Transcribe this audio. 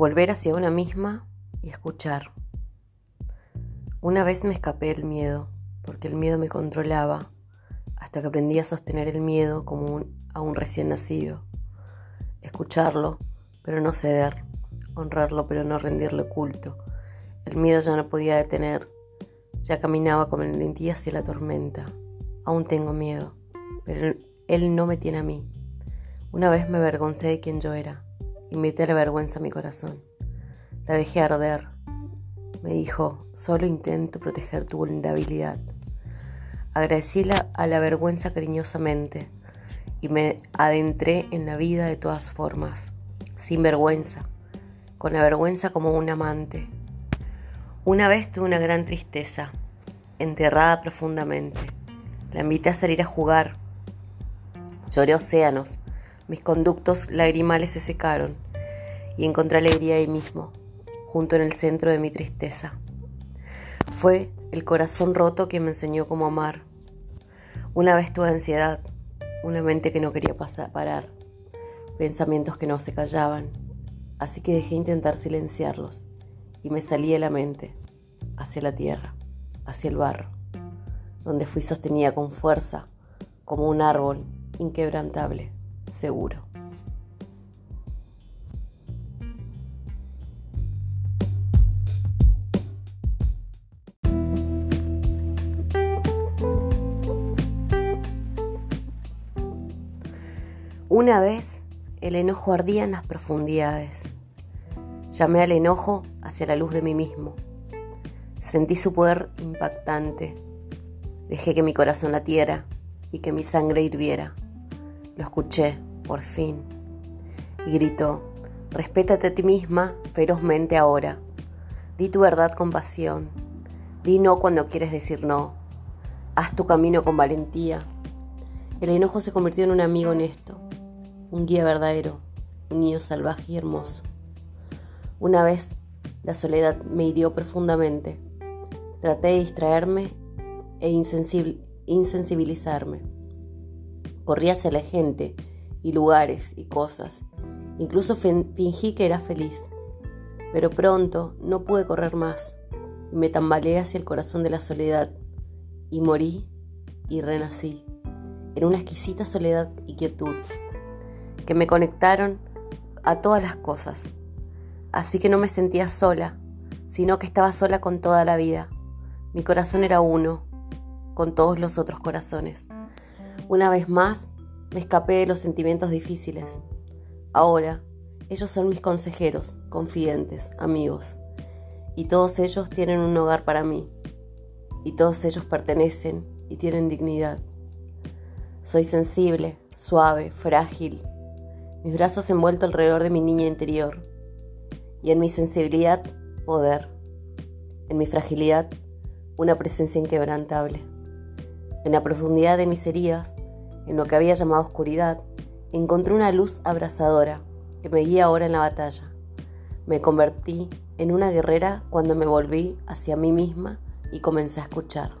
Volver hacia una misma y escuchar. Una vez me escapé del miedo, porque el miedo me controlaba, hasta que aprendí a sostener el miedo como a un recién nacido. Escucharlo, pero no ceder. Honrarlo, pero no rendirle culto. El miedo ya no podía detener. Ya caminaba con valentía hacia la tormenta. Aún tengo miedo, pero él no me tiene a mí. Una vez me avergoncé de quien yo era. Invité la vergüenza a mi corazón. La dejé arder. Me dijo, solo intento proteger tu vulnerabilidad. Agradecí a la vergüenza cariñosamente y me adentré en la vida de todas formas, sin vergüenza, con la vergüenza como un amante. Una vez tuve una gran tristeza, enterrada profundamente. La invité a salir a jugar. Lloré océanos, mis conductos lagrimales se secaron y encontré alegría ahí mismo, junto en el centro de mi tristeza. Fue el corazón roto que me enseñó cómo amar. Una vez tuve ansiedad, una mente que no quería pasar, parar, pensamientos que no se callaban, así que dejé intentar silenciarlos y me salí de la mente, hacia la tierra, hacia el barro, donde fui sostenida con fuerza como un árbol inquebrantable seguro. Una vez el enojo ardía en las profundidades. Llamé al enojo hacia la luz de mí mismo. Sentí su poder impactante. Dejé que mi corazón latiera y que mi sangre hirviera. Lo escuché, por fin, y gritó, respétate a ti misma ferozmente ahora. Di tu verdad con pasión. Di no cuando quieres decir no. Haz tu camino con valentía. El enojo se convirtió en un amigo honesto, un guía verdadero, un niño salvaje y hermoso. Una vez la soledad me hirió profundamente. Traté de distraerme e insensibilizarme. Corrí hacia la gente y lugares y cosas. Incluso fingí que era feliz. Pero pronto no pude correr más y me tambaleé hacia el corazón de la soledad y morí y renací en una exquisita soledad y quietud que me conectaron a todas las cosas. Así que no me sentía sola, sino que estaba sola con toda la vida. Mi corazón era uno con todos los otros corazones. Una vez más, me escapé de los sentimientos difíciles. Ahora, ellos son mis consejeros, confidentes, amigos. Y todos ellos tienen un hogar para mí. Y todos ellos pertenecen y tienen dignidad. Soy sensible, suave, frágil. Mis brazos envueltos alrededor de mi niña interior. Y en mi sensibilidad, poder. En mi fragilidad, una presencia inquebrantable. En la profundidad de mis heridas, en lo que había llamado oscuridad, encontré una luz abrasadora que me guía ahora en la batalla. Me convertí en una guerrera cuando me volví hacia mí misma y comencé a escuchar.